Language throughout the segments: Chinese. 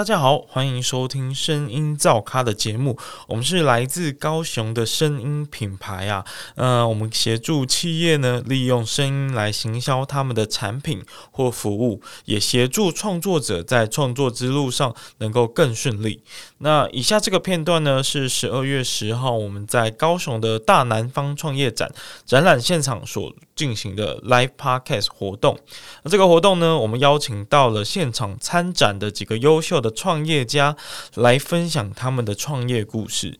大家好，欢迎收听声音造咖的节目。我们是来自高雄的声音品牌啊，呃，我们协助企业呢利用声音来行销他们的产品或服务，也协助创作者在创作之路上能够更顺利。那以下这个片段呢，是十二月十号我们在高雄的大南方创业展展览现场所进行的 Live Podcast 活动。那这个活动呢，我们邀请到了现场参展的几个优秀的创业家来分享他们的创业故事。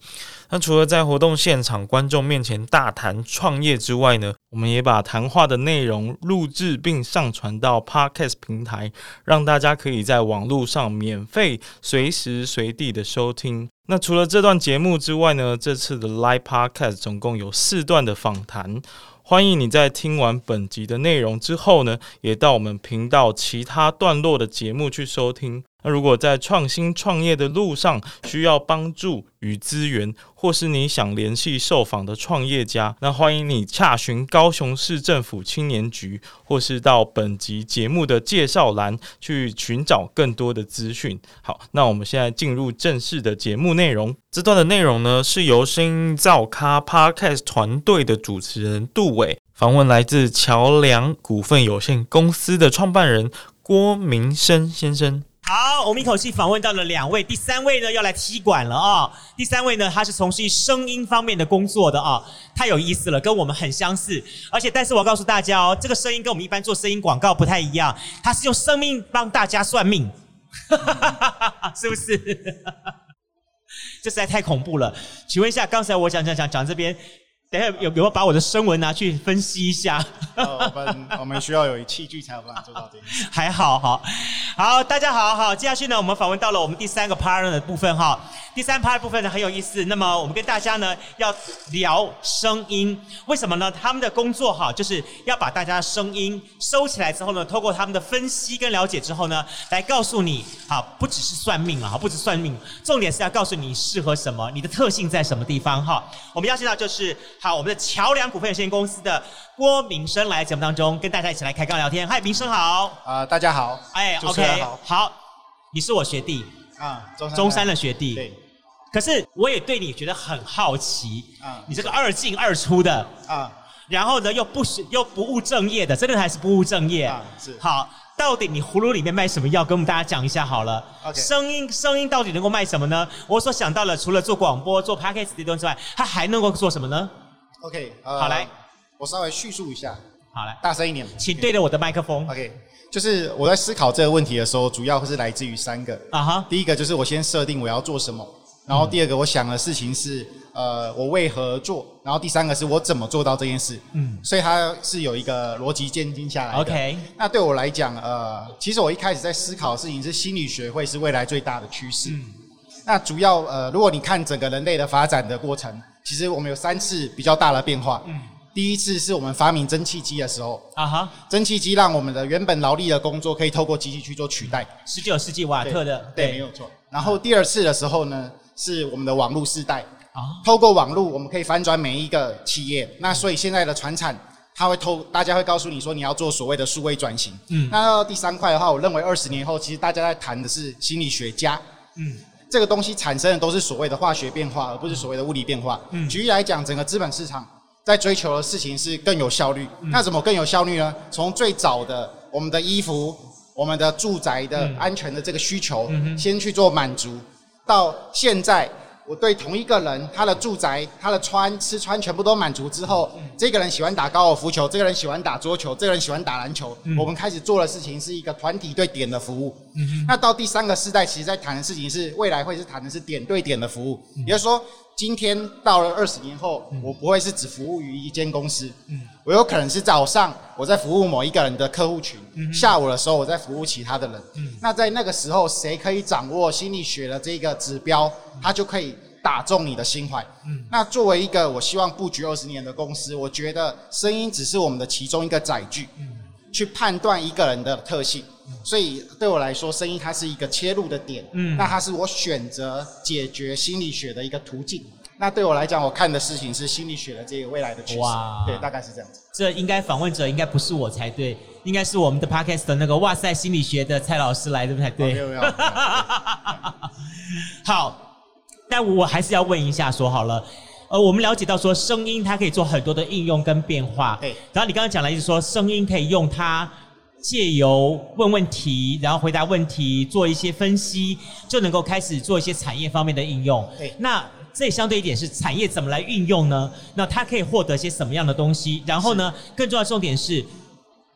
那除了在活动现场观众面前大谈创业之外呢，我们也把谈话的内容录制并上传到 Podcast 平台，让大家可以在网络上免费随时随地的收听。那除了这段节目之外呢，这次的 Live Podcast 总共有四段的访谈。欢迎你在听完本集的内容之后呢，也到我们频道其他段落的节目去收听。那如果在创新创业的路上需要帮助与资源，或是你想联系受访的创业家，那欢迎你洽询高雄市政府青年局，或是到本集节目的介绍栏去寻找更多的资讯。好，那我们现在进入正式的节目内容。这段的内容呢，是由声音造咖 Podcast 团队的主持人杜伟访问来自桥梁股份有限公司的创办人郭明生先生。好，我们一口气访问到了两位，第三位呢要来踢馆了啊！第三位呢，他是从事声音方面的工作的啊，太有意思了，跟我们很相似。而且，但是我告诉大家哦，这个声音跟我们一般做声音广告不太一样，他是用生命帮大家算命，是不是？这实在太恐怖了。请问一下，刚才我讲讲讲讲这边。等下有有没有把我的声纹拿去分析一下？我们我们需要有器具才有办法做到这件事。还好，好，好，大家好好。接下去呢，我们访问到了我们第三个 partner 的部分哈。第三 part 部分呢很有意思，那么我们跟大家呢要聊声音，为什么呢？他们的工作哈就是要把大家的声音收起来之后呢，透过他们的分析跟了解之后呢，来告诉你，啊，不只是算命啊，不只算命，重点是要告诉你适合什么，你的特性在什么地方哈。我们邀请到就是好我们的桥梁股份有限公司的郭明生来节目当中跟大家一起来开杠聊天。嗨，明生好。啊，大家好。哎，OK，好，你是我学弟。啊，中山的学弟。对。可是我也对你觉得很好奇。啊。你这个二进二出的。啊。然后呢，又不又不务正业的，真的还是不务正业。啊，是。好，到底你葫芦里面卖什么药？跟我们大家讲一下好了。OK。声音声音到底能够卖什么呢？我所想到了，除了做广播、做 podcast 这东西之外，它还能够做什么呢？OK。好来，我稍微叙述一下。好来，大声一点，请对着我的麦克风。OK。就是我在思考这个问题的时候，主要是来自于三个啊哈。第一个就是我先设定我要做什么，然后第二个我想的事情是呃我为何做，然后第三个是我怎么做到这件事。嗯，所以它是有一个逻辑渐进下来的。OK，那对我来讲，呃，其实我一开始在思考的事情是心理学会是未来最大的趋势。嗯，那主要呃，如果你看整个人类的发展的过程，其实我们有三次比较大的变化。嗯。第一次是我们发明蒸汽机的时候啊哈，蒸汽机让我们的原本劳力的工作可以透过机器去做取代。十九世纪瓦特的，对，没有错。然后第二次的时候呢，是我们的网络时代啊，透过网络我们可以翻转每一个企业。那所以现在的船产，它会透，大家会告诉你说你要做所谓的数位转型。嗯，那到第三块的话，我认为二十年后，其实大家在谈的是心理学家。嗯，这个东西产生的都是所谓的化学变化，而不是所谓的物理变化。嗯，举例来讲，整个资本市场。在追求的事情是更有效率，那怎么更有效率呢？从最早的我们的衣服、我们的住宅的安全的这个需求，先去做满足，到现在。我对同一个人，他的住宅、他的穿吃穿全部都满足之后，这个人喜欢打高尔夫球，这个人喜欢打桌球，这个人喜欢打篮球。我们开始做的事情是一个团体对点的服务。那到第三个世代，其实在谈的事情是未来会是谈的是点对点的服务。也就是说，今天到了二十年后，我不会是只服务于一间公司，我有可能是早上我在服务某一个人的客户群，下午的时候我在服务其他的人。那在那个时候，谁可以掌握心理学的这个指标，他就可以。打中你的心怀。嗯，那作为一个我希望布局二十年的公司，我觉得声音只是我们的其中一个载具，嗯，去判断一个人的特性。所以对我来说，声音它是一个切入的点。嗯，那它是我选择解决心理学的一个途径。那对我来讲，我看的事情是心理学的这个未来的趋势。哇，对，大概是这样子。这应该访问者应该不是我才对，应该是我们的 podcast 的那个哇塞心理学的蔡老师来的才对。没有没有。好，但我还是要问一下，说好了，呃，我们了解到说声音它可以做很多的应用跟变化。对。然后你刚刚讲了，意思说声音可以用它借由问问题，然后回答问题，做一些分析，就能够开始做一些产业方面的应用。对。那这相对一点是产业怎么来运用呢？那它可以获得些什么样的东西？然后呢，更重要的重点是，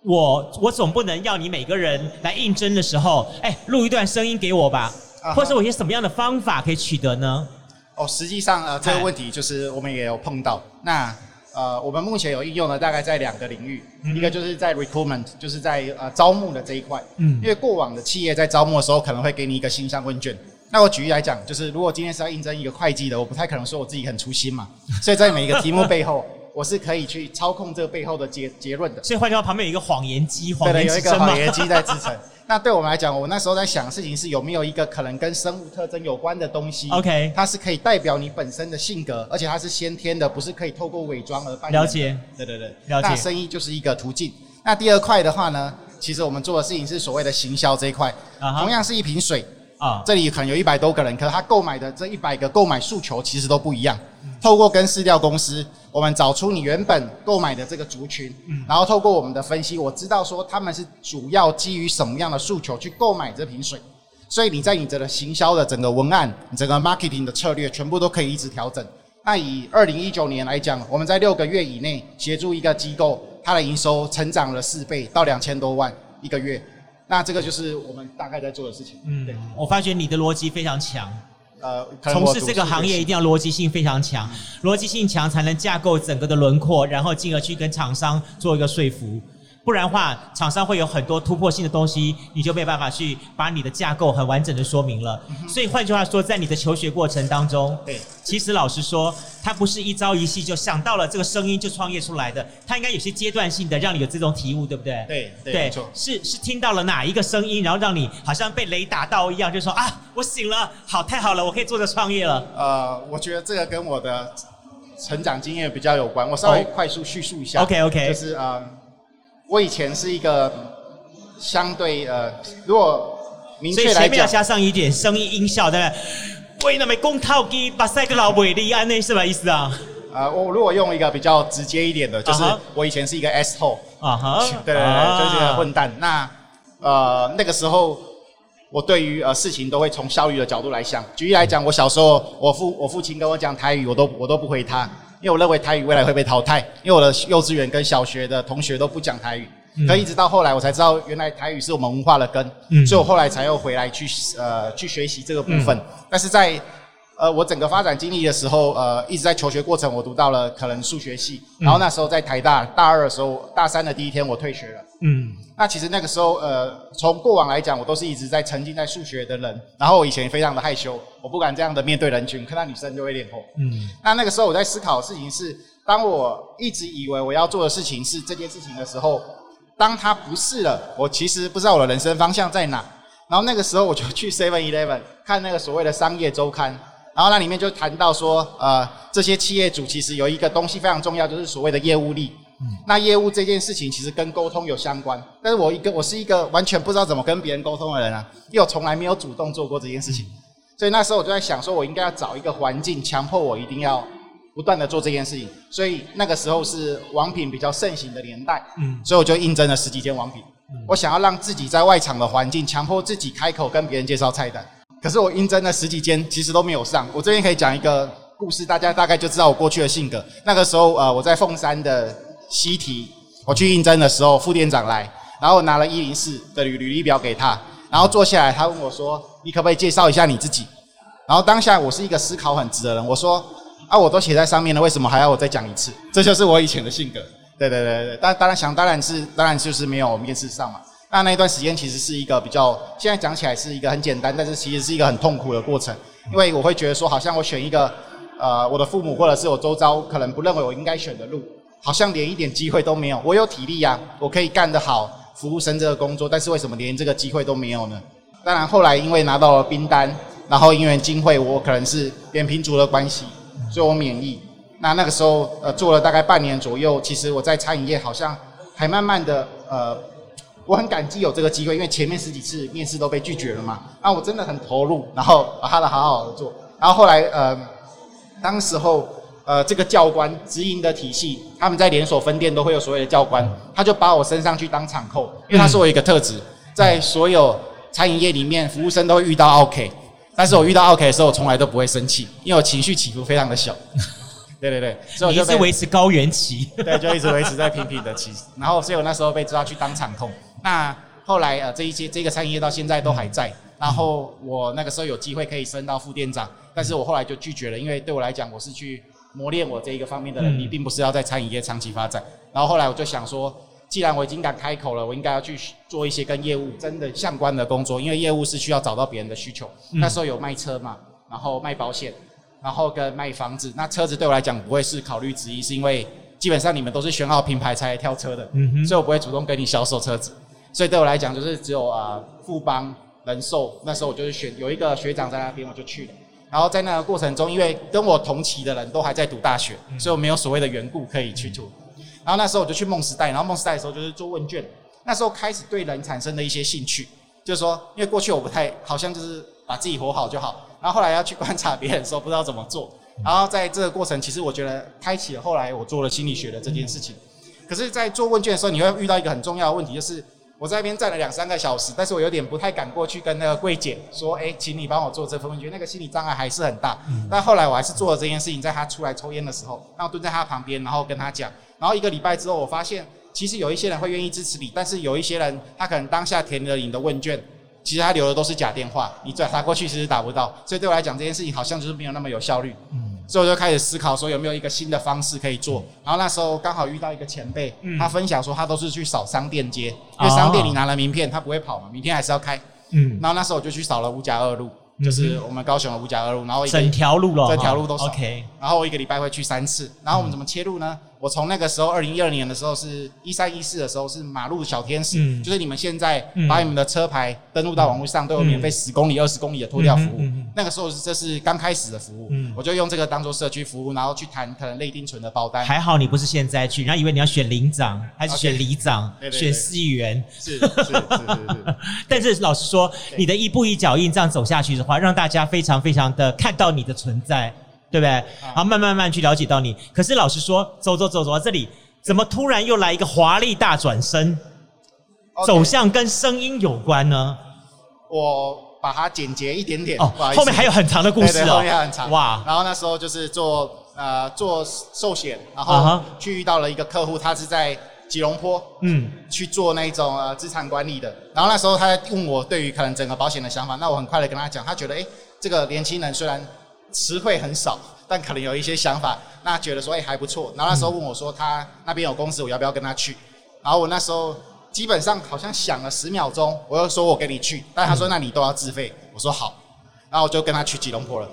我我总不能要你每个人来应征的时候，哎，录一段声音给我吧，或者我有些什么样的方法可以取得呢？哦，实际上呃，这个问题就是我们也有碰到。那呃，我们目前有应用的大概在两个领域，一个就是在 recruitment，就是在呃招募的这一块。嗯，因为过往的企业在招募的时候，可能会给你一个信箱问卷。那我举例来讲，就是如果今天是要应征一个会计的，我不太可能说我自己很粗心嘛，所以在每一个题目背后，我是可以去操控这个背后的结结论的。所以换句话，旁边有一个谎言机，谎言有一个谎言机在支撑。那对我们来讲，我那时候在想的事情是有没有一个可能跟生物特征有关的东西？OK，它是可以代表你本身的性格，而且它是先天的，不是可以透过伪装而扮演。了解，对对对，了解。那生意就是一个途径。那第二块的话呢，其实我们做的事情是所谓的行销这一块，同样是一瓶水。啊，这里可能有一百多个人，可是他购买的这一百个购买诉求其实都不一样。透过跟饲料公司，我们找出你原本购买的这个族群，然后透过我们的分析，我知道说他们是主要基于什么样的诉求去购买这瓶水。所以你在你这个行销的整个文案、整个 marketing 的策略，全部都可以一直调整。那以二零一九年来讲，我们在六个月以内协助一个机构，它的营收成长了四倍到两千多万一个月。那这个就是我们大概在做的事情。嗯，对，我发觉你的逻辑非常强。呃，从事这个行业一定要逻辑性非常强，逻辑性强才能架构整个的轮廓，然后进而去跟厂商做一个说服。不然的话，厂商会有很多突破性的东西，你就没办法去把你的架构很完整的说明了。所以换句话说，在你的求学过程当中，对，其实老实说，他不是一朝一夕就想到了这个声音就创业出来的，他应该有些阶段性的让你有这种体悟，对不对？对，对，是是听到了哪一个声音，然后让你好像被雷打到一样，就说啊，我醒了，好，太好了，我可以做着创业了。呃，我觉得这个跟我的成长经验比较有关，我稍微快速叙述一下。OK，OK，就是啊。我以前是一个相对呃，如果明确来讲，前面要加上一点声音音效，对不对？为那么公套机把赛个老伟力安内是吧？意思啊？啊，我如果用一个比较直接一点的，就是我以前是一个 S 后啊哈，对对对，就是混蛋。那呃那个时候，我对于呃事情都会从效率的角度来想。举例来讲，我小时候，我父我父亲跟我讲台语，我都我都不回他。因为我认为台语未来会被淘汰，因为我的幼稚园跟小学的同学都不讲台语，可一直到后来我才知道，原来台语是我们文化的根，所以我后来才又回来去呃去学习这个部分。但是在呃我整个发展经历的时候，呃一直在求学过程，我读到了可能数学系，然后那时候在台大大二的时候，大三的第一天我退学了。嗯，那其实那个时候，呃，从过往来讲，我都是一直在沉浸在数学的人。然后我以前非常的害羞，我不敢这样的面对人群，看到女生就会脸红。嗯，那那个时候我在思考的事情是，当我一直以为我要做的事情是这件事情的时候，当它不是了，我其实不知道我的人生方向在哪。然后那个时候我就去 Seven Eleven 看那个所谓的商业周刊，然后那里面就谈到说，呃，这些企业主其实有一个东西非常重要，就是所谓的业务力。那业务这件事情其实跟沟通有相关，但是我一个我是一个完全不知道怎么跟别人沟通的人啊，因为我从来没有主动做过这件事情，所以那时候我就在想，说我应该要找一个环境，强迫我一定要不断的做这件事情。所以那个时候是网品比较盛行的年代，嗯，所以我就应征了十几间网品，我想要让自己在外场的环境，强迫自己开口跟别人介绍菜单。可是我应征了十几间，其实都没有上。我这边可以讲一个故事，大家大概就知道我过去的性格。那个时候呃，我在凤山的。西提，我去应征的时候，副店长来，然后拿了一零四的履履历表给他，然后坐下来，他问我说：“你可不可以介绍一下你自己？”然后当下我是一个思考很直的人，我说：“啊，我都写在上面了，为什么还要我再讲一次？”这就是我以前的性格。对对对对，当当然想当然是当然就是没有面试上嘛。那那一段时间其实是一个比较，现在讲起来是一个很简单，但是其实是一个很痛苦的过程，因为我会觉得说，好像我选一个呃我的父母或者是我周遭可能不认为我应该选的路。好像连一点机会都没有。我有体力呀，我可以干得好服务生这个工作，但是为什么连这个机会都没有呢？当然后来因为拿到了兵单，然后因为机会，我可能是扁平足的关系，所以我免疫。那那个时候呃做了大概半年左右，其实我在餐饮业好像还慢慢的呃，我很感激有这个机会，因为前面十几次面试都被拒绝了嘛。那我真的很投入，然后把它的好好的做。然后后来呃，当时候呃这个教官直营的体系，他们在连锁分店都会有所谓的教官，他就把我升上去当场控，因为他是我一个特质，在所有餐饮业里面，服务生都会遇到 OK，但是我遇到 OK 的时候，我从来都不会生气，因为我情绪起伏非常的小。对对对，所以我就一直维持高原期，对，就一直维持在平平的期。然后，所以我那时候被抓去当场控。那后来呃，这一些这个餐饮业到现在都还在。然后我那个时候有机会可以升到副店长，但是我后来就拒绝了，因为对我来讲，我是去磨练我这一个方面的能力，并不是要在餐饮业长期发展。然后后来我就想说，既然我已经敢开口了，我应该要去做一些跟业务真的相关的工作，因为业务是需要找到别人的需求。那时候有卖车嘛，然后卖保险。然后跟卖房子，那车子对我来讲不会是考虑之一，是因为基本上你们都是选好品牌才来挑车的，所以我不会主动跟你销售车子。所以对我来讲，就是只有啊富邦人寿，那时候我就是选有一个学长在那边，我就去了。然后在那个过程中，因为跟我同期的人都还在读大学，所以我没有所谓的缘故可以去做。然后那时候我就去梦时代，然后梦时代的时候就是做问卷，那时候开始对人产生了一些兴趣，就是说，因为过去我不太好像就是把自己活好就好。然后后来要去观察别人的时候，不知道怎么做。然后在这个过程，其实我觉得开启了后来我做了心理学的这件事情。可是，在做问卷的时候，你会遇到一个很重要的问题，就是我在那边站了两三个小时，但是我有点不太敢过去跟那个柜姐说：“哎，请你帮我做这份问卷。”那个心理障碍还是很大。但后来我还是做了这件事情，在他出来抽烟的时候，然后蹲在他旁边，然后跟他讲。然后一个礼拜之后，我发现其实有一些人会愿意支持你，但是有一些人他可能当下填了你的问卷。其实他留的都是假电话，你转发过去其实打不到，所以对我来讲这件事情好像就是没有那么有效率。嗯，所以我就开始思考说有没有一个新的方式可以做。然后那时候刚好遇到一个前辈，他分享说他都是去扫商店街，因为商店里拿了名片他不会跑嘛，明天还是要开。嗯，然后那时候我就去扫了五甲二路。就是我们高雄的五甲二路，然后整条路了，整条路都是。OK。然后我一个礼拜会去三次，然后我们怎么切入呢？我从那个时候二零一二年的时候是一三一四的时候是马路小天使，就是你们现在把你们的车牌登录到网络上都有免费十公里、二十公里的拖吊服务。那个时候这是刚开始的服务，我就用这个当做社区服务，然后去谈可能内定存的包单。还好你不是现在去，然后以为你要选领长还是选里长，选司议员。是是是是是。但是老实说，你的一步一脚印这样走下去的话，让大家非常非常的看到你的存在。对不对？然后慢慢慢去了解到你。可是老实说，走走走走到这里，怎么突然又来一个华丽大转身，走向跟声音有关呢？我把它简洁一点点。哦，后面还有很长的故事哦，后面很长。哇！然后那时候就是做呃做寿险，然后去遇到了一个客户，他是在吉隆坡，嗯，去做那种呃资产管理的。然后那时候他在问我对于可能整个保险的想法，那我很快的跟他讲，他觉得哎，这个年轻人虽然。词汇很少，但可能有一些想法，那觉得说哎还不错。然后那时候问我说他那边有公司，我要不要跟他去？然后我那时候基本上好像想了十秒钟，我又说我跟你去，但他说那你都要自费。我说好，然后我就跟他去吉隆坡了。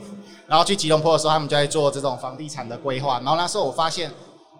然后去吉隆坡的时候，他们就在做这种房地产的规划。然后那时候我发现。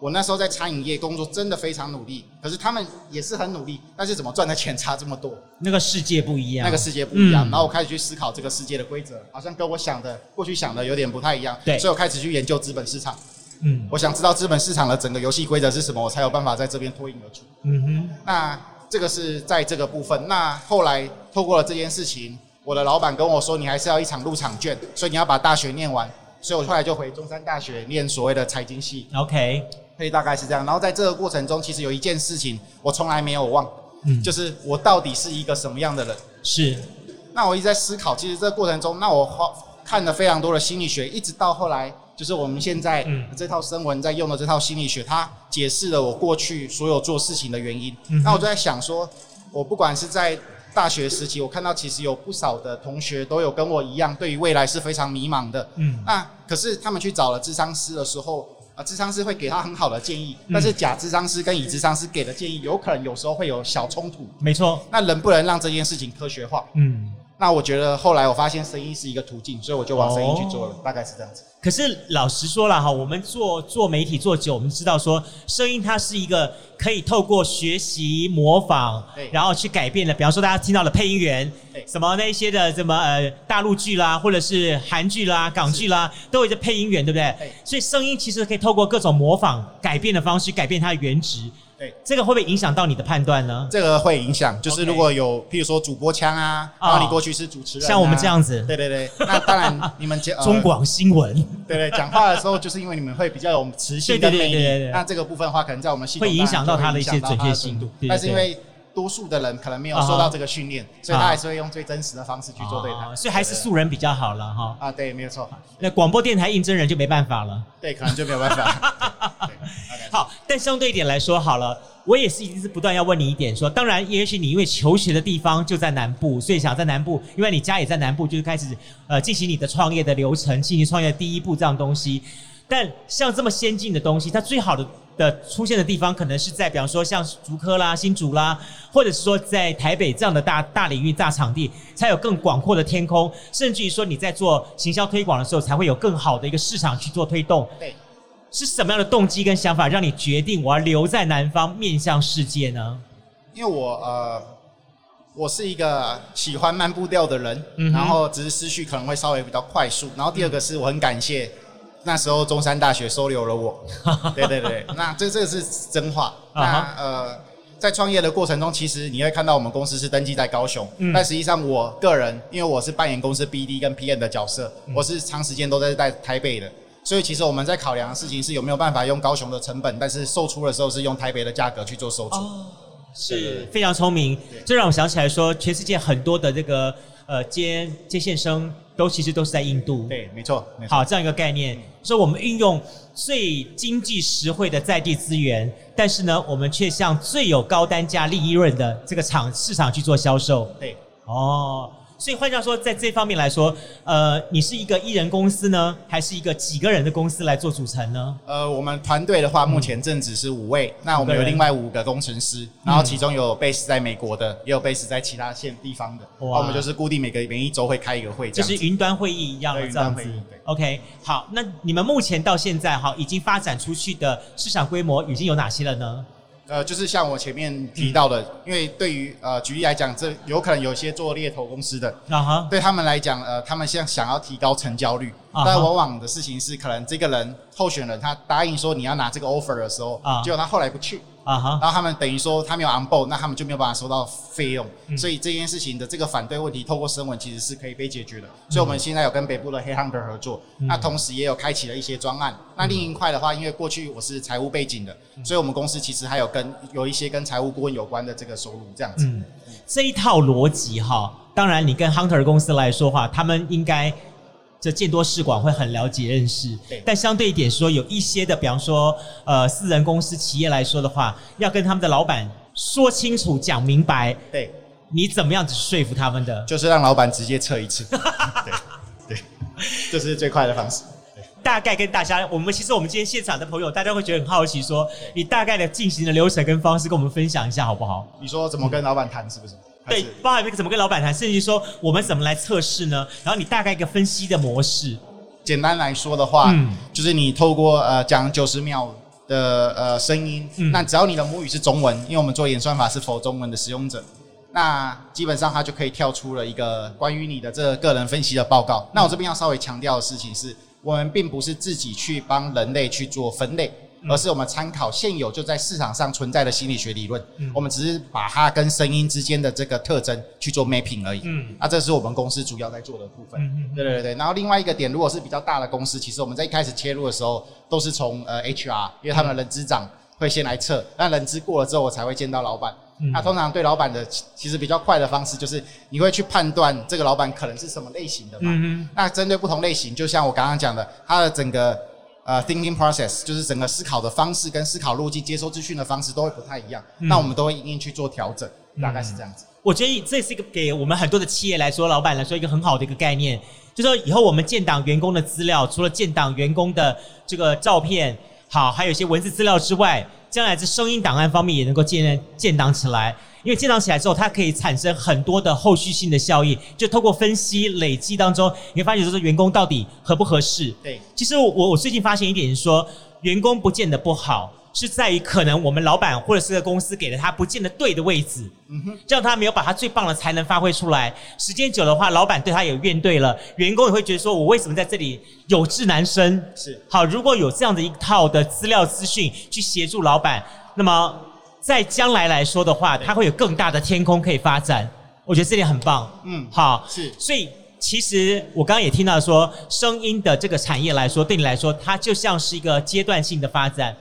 我那时候在餐饮业工作，真的非常努力。可是他们也是很努力，但是怎么赚的钱差这么多？那个世界不一样。那个世界不一样。然后我开始去思考这个世界的规则，好像跟我想的过去想的有点不太一样。对。所以我开始去研究资本市场。嗯。我想知道资本市场的整个游戏规则是什么，我才有办法在这边脱颖而出。嗯哼。那这个是在这个部分。那后来透过了这件事情，我的老板跟我说，你还是要一场入场券，所以你要把大学念完。所以我后来就回中山大学念所谓的财经系。OK。所以大概是这样，然后在这个过程中，其实有一件事情我从来没有忘，嗯，就是我到底是一个什么样的人？是。那我一直在思考，其实这个过程中，那我花看了非常多的心理学，一直到后来，就是我们现在这套声文在用的这套心理学，它解释了我过去所有做事情的原因。那我就在想说，我不管是在大学时期，我看到其实有不少的同学都有跟我一样，对于未来是非常迷茫的。嗯。那可是他们去找了智商师的时候。啊，智商师会给他很好的建议，但是假智商师跟乙智商师给的建议，有可能有时候会有小冲突。没错，那能不能让这件事情科学化？嗯，那我觉得后来我发现声音是一个途径，所以我就往声音去做了，大概是这样子。可是老实说了哈，我们做做媒体做久，我们知道说声音它是一个可以透过学习模仿，然后去改变的。比方说大家听到的配音员，什么那些的什么呃大陆剧啦，或者是韩剧啦、港剧啦，都有一个配音员，对不对？所以声音其实可以透过各种模仿改变的方式，改变它的原值。对，这个会不会影响到你的判断呢？这个会影响，就是如果有譬如说主播腔啊，然后你过去是主持人，像我们这样子，对对对，那当然 你们中广新闻，对对，讲话的时候就是因为你们会比较有磁性的魅力，那这个部分的话，可能在我们系统会影响到他的一些准确性度，但是因为多数的人可能没有受到这个训练，所以他还是会用最真实的方式去做对谈，所以还是素人比较好了哈。啊，对，没有错。那广播电台应征人就没办法了，对，可能就没有办法。但相对一点来说，好了。我也是一直不断要问你一点，说当然，也许你因为求学的地方就在南部，所以想在南部，因为你家也在南部，就是开始呃进行你的创业的流程，进行创业的第一步这样东西。但像这么先进的东西，它最好的的出现的地方，可能是在比方说像竹科啦、新竹啦，或者是说在台北这样的大大领域、大场地，才有更广阔的天空，甚至于说你在做行销推广的时候，才会有更好的一个市场去做推动。对。是什么样的动机跟想法让你决定我要留在南方面向世界呢？因为我呃，我是一个喜欢慢步调的人，然后只是思绪可能会稍微比较快速。然后第二个是我很感谢那时候中山大学收留了我。对对对，那这这个是真话。那呃，在创业的过程中，其实你会看到我们公司是登记在高雄，但实际上我个人因为我是扮演公司 BD 跟 PM 的角色，我是长时间都在在台北的。所以其实我们在考量的事情是有没有办法用高雄的成本，但是售出的时候是用台北的价格去做售出。哦，是非常聪明。这让我想起来说，全世界很多的这个呃接接线生都其实都是在印度。对，没错。好，这样一个概念，说我们运用最经济实惠的在地资源，但是呢，我们却向最有高单价利润的这个厂市场去做销售。对，哦。所以换句话说，在这方面来说，呃，你是一个艺人公司呢，还是一个几个人的公司来做组成呢？呃，我们团队的话，目前正值是五位，那我们有另外五个工程师，然后其中有 base 在美国的，也有 base 在其他县地方的。哇！我们就是固定每个每一周会开一个会，就是云端会议一样的这样子。OK，好，那你们目前到现在哈，已经发展出去的市场规模已经有哪些了呢？呃，就是像我前面提到的，因为对于呃举例来讲，这有可能有些做猎头公司的，啊哈，对他们来讲，呃，他们现在想要提高成交率，但往往的事情是，可能这个人候选人他答应说你要拿这个 offer 的时候，结果他后来不去。啊哈，然后他们等于说他没有 on board，那他们就没有办法收到费用，所以这件事情的这个反对问题，透过声纹其实是可以被解决的。所以我们现在有跟北部的黑 hunter 合作，那同时也有开启了一些专案。那另一块的话，因为过去我是财务背景的，所以我们公司其实还有跟有一些跟财务顾问有关的这个收入这样子。这一套逻辑哈，当然你跟 hunter 公司来说话，他们应该。这见多识广会很了解认识，但相对一点说，有一些的，比方说，呃，私人公司企业来说的话，要跟他们的老板说清楚、讲明白。对，你怎么样子说服他们的？就是让老板直接测一次。对，对，这是最快的方式。大概跟大家，我们其实我们今天现场的朋友，大家会觉得很好奇，说你大概的进行的流程跟方式，跟我们分享一下好不好？你说怎么跟老板谈，是不是？对，包含那个怎么跟老板谈，甚至说我们怎么来测试呢？然后你大概一个分析的模式。简单来说的话，就是你透过呃讲九十秒的呃声音，那只要你的母语是中文，因为我们做演算法是否中文的使用者，那基本上它就可以跳出了一个关于你的这个个人分析的报告。那我这边要稍微强调的事情是，我们并不是自己去帮人类去做分类。而是我们参考现有就在市场上存在的心理学理论，我们只是把它跟声音之间的这个特征去做 mapping 而已。嗯，那这是我们公司主要在做的部分。对对对。然后另外一个点，如果是比较大的公司，其实我们在一开始切入的时候，都是从呃 HR，因为他们的人资长会先来测，那人资过了之后，我才会见到老板。那通常对老板的其实比较快的方式，就是你会去判断这个老板可能是什么类型的嘛。嗯那针对不同类型，就像我刚刚讲的，他的整个。呃，thinking process 就是整个思考的方式跟思考路径、接收资讯的方式都会不太一样，那我们都会一定去做调整，大概是这样子。我觉得这是一个给我们很多的企业来说，老板来说一个很好的一个概念，就说以后我们建档员工的资料，除了建档员工的这个照片，好，还有一些文字资料之外，将来在声音档案方面也能够建建档起来。因为建档起来之后，它可以产生很多的后续性的效益，就透过分析累积当中，你会发现说员工到底合不合适。对，其实我我最近发现一点是说，员工不见得不好。是在于可能我们老板或者是个公司给了他不见得对的位置，嗯哼，这样他没有把他最棒的才能发挥出来。时间久的话，老板对他有怨对了，员工也会觉得说，我为什么在这里有志难伸？是好，如果有这样的一套的资料资讯去协助老板，那么在将来来说的话，他会有更大的天空可以发展。我觉得这点很棒。嗯，好，是。所以其实我刚刚也听到说，声音的这个产业来说，对你来说，它就像是一个阶段性的发展。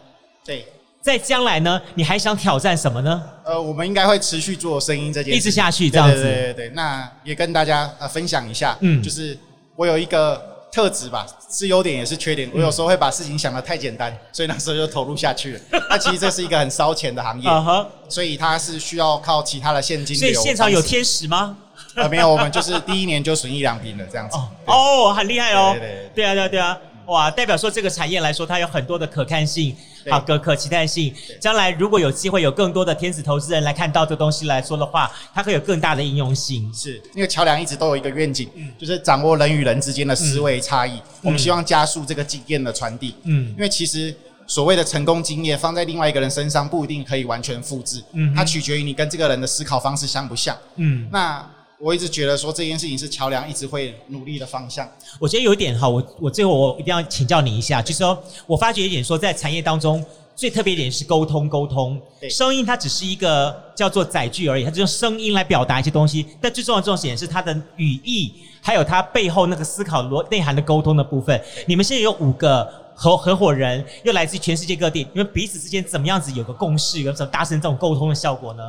对，在将来呢，你还想挑战什么呢？呃，我们应该会持续做声音这件事，一直下去这样子。对对对，那也跟大家呃分享一下，嗯，就是我有一个特质吧，是优点也是缺点。我有时候会把事情想的太简单，所以那时候就投入下去了。那其实这是一个很烧钱的行业，所以它是需要靠其他的现金流。所以现场有天使吗？呃，没有，我们就是第一年就损一两瓶了这样子。哦，很厉害哦。对对对啊对啊对啊。哇，代表说这个产业来说，它有很多的可看性，好可可期待性。将来如果有机会有更多的天使投资人来看到这东西来说的话，它会有更大的应用性。是因为桥梁一直都有一个愿景，就是掌握人与人之间的思维差异。我们希望加速这个经验的传递。嗯，因为其实所谓的成功经验放在另外一个人身上不一定可以完全复制。嗯，它取决于你跟这个人的思考方式相不像。嗯，那。我一直觉得说这件事情是桥梁一直会努力的方向。我觉得有一点哈，我我最后我一定要请教你一下，就是说我发觉一点说，在产业当中最特别一点是沟通，沟通。声音它只是一个叫做载具而已，它就用声音来表达一些东西。但最重要的重点是它的语义，还有它背后那个思考逻内涵的沟通的部分。你们现在有五个合合伙人，又来自全世界各地，你们彼此之间怎么样子有个共识，有什么达成这种沟通的效果呢？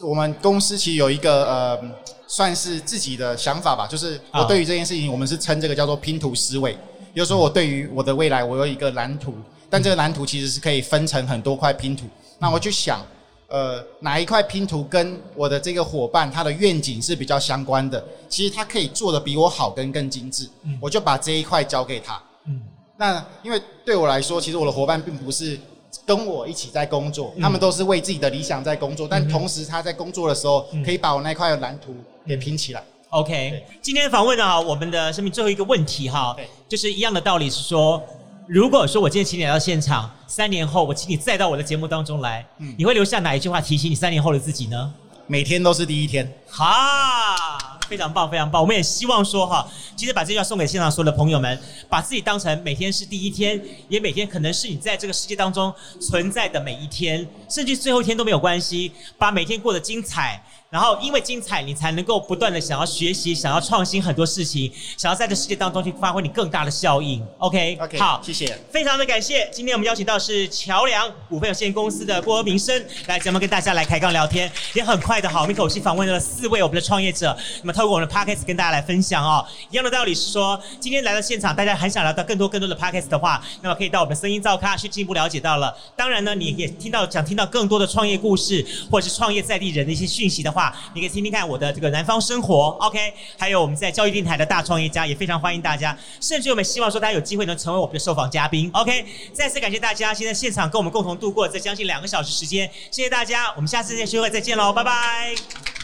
我们公司其实有一个呃，算是自己的想法吧，就是我对于这件事情，我们是称这个叫做拼图思维。比如说，我对于我的未来，我有一个蓝图，但这个蓝图其实是可以分成很多块拼图。那我就想，呃，哪一块拼图跟我的这个伙伴他的愿景是比较相关的？其实他可以做的比我好，跟更精致。我就把这一块交给他。嗯，那因为对我来说，其实我的伙伴并不是。跟我一起在工作，他们都是为自己的理想在工作，但同时他在工作的时候，可以把我那块蓝图给拼起来。OK，今天访问的哈，我们的生命最后一个问题哈，就是一样的道理是说，如果说我今天请你来到现场，三年后我请你再到我的节目当中来，你会留下哪一句话提醒你三年后的自己呢？每天都是第一天。哈。非常棒，非常棒！我们也希望说哈，其实把这句话送给现场所有的朋友们，把自己当成每天是第一天，也每天可能是你在这个世界当中存在的每一天，甚至最后一天都没有关系，把每天过得精彩。然后，因为精彩，你才能够不断的想要学习，想要创新很多事情，想要在这世界当中去发挥你更大的效应。OK，OK，好，谢谢，非常的感谢。今天我们邀请到是桥梁股份有限公司的郭明生来节目跟大家来开杠聊天，也很快的，好，我们一口气访问了四位我们的创业者，那么透过我们的 Podcast 跟大家来分享哦。一样的道理是说，今天来到现场，大家很想聊到更多更多的 Podcast 的话，那么可以到我们的声音造咖去进一步了解到了。当然呢，你也听到想听到更多的创业故事，或者是创业在地人的一些讯息的你可以听听看。我的这个南方生活，OK，还有我们在教育电台的大创业家也非常欢迎大家，甚至我们希望说大家有机会能成为我们的受访嘉宾，OK。再次感谢大家现在现场跟我们共同度过这将近两个小时时间，谢谢大家，我们下次再聚会再见喽，拜拜。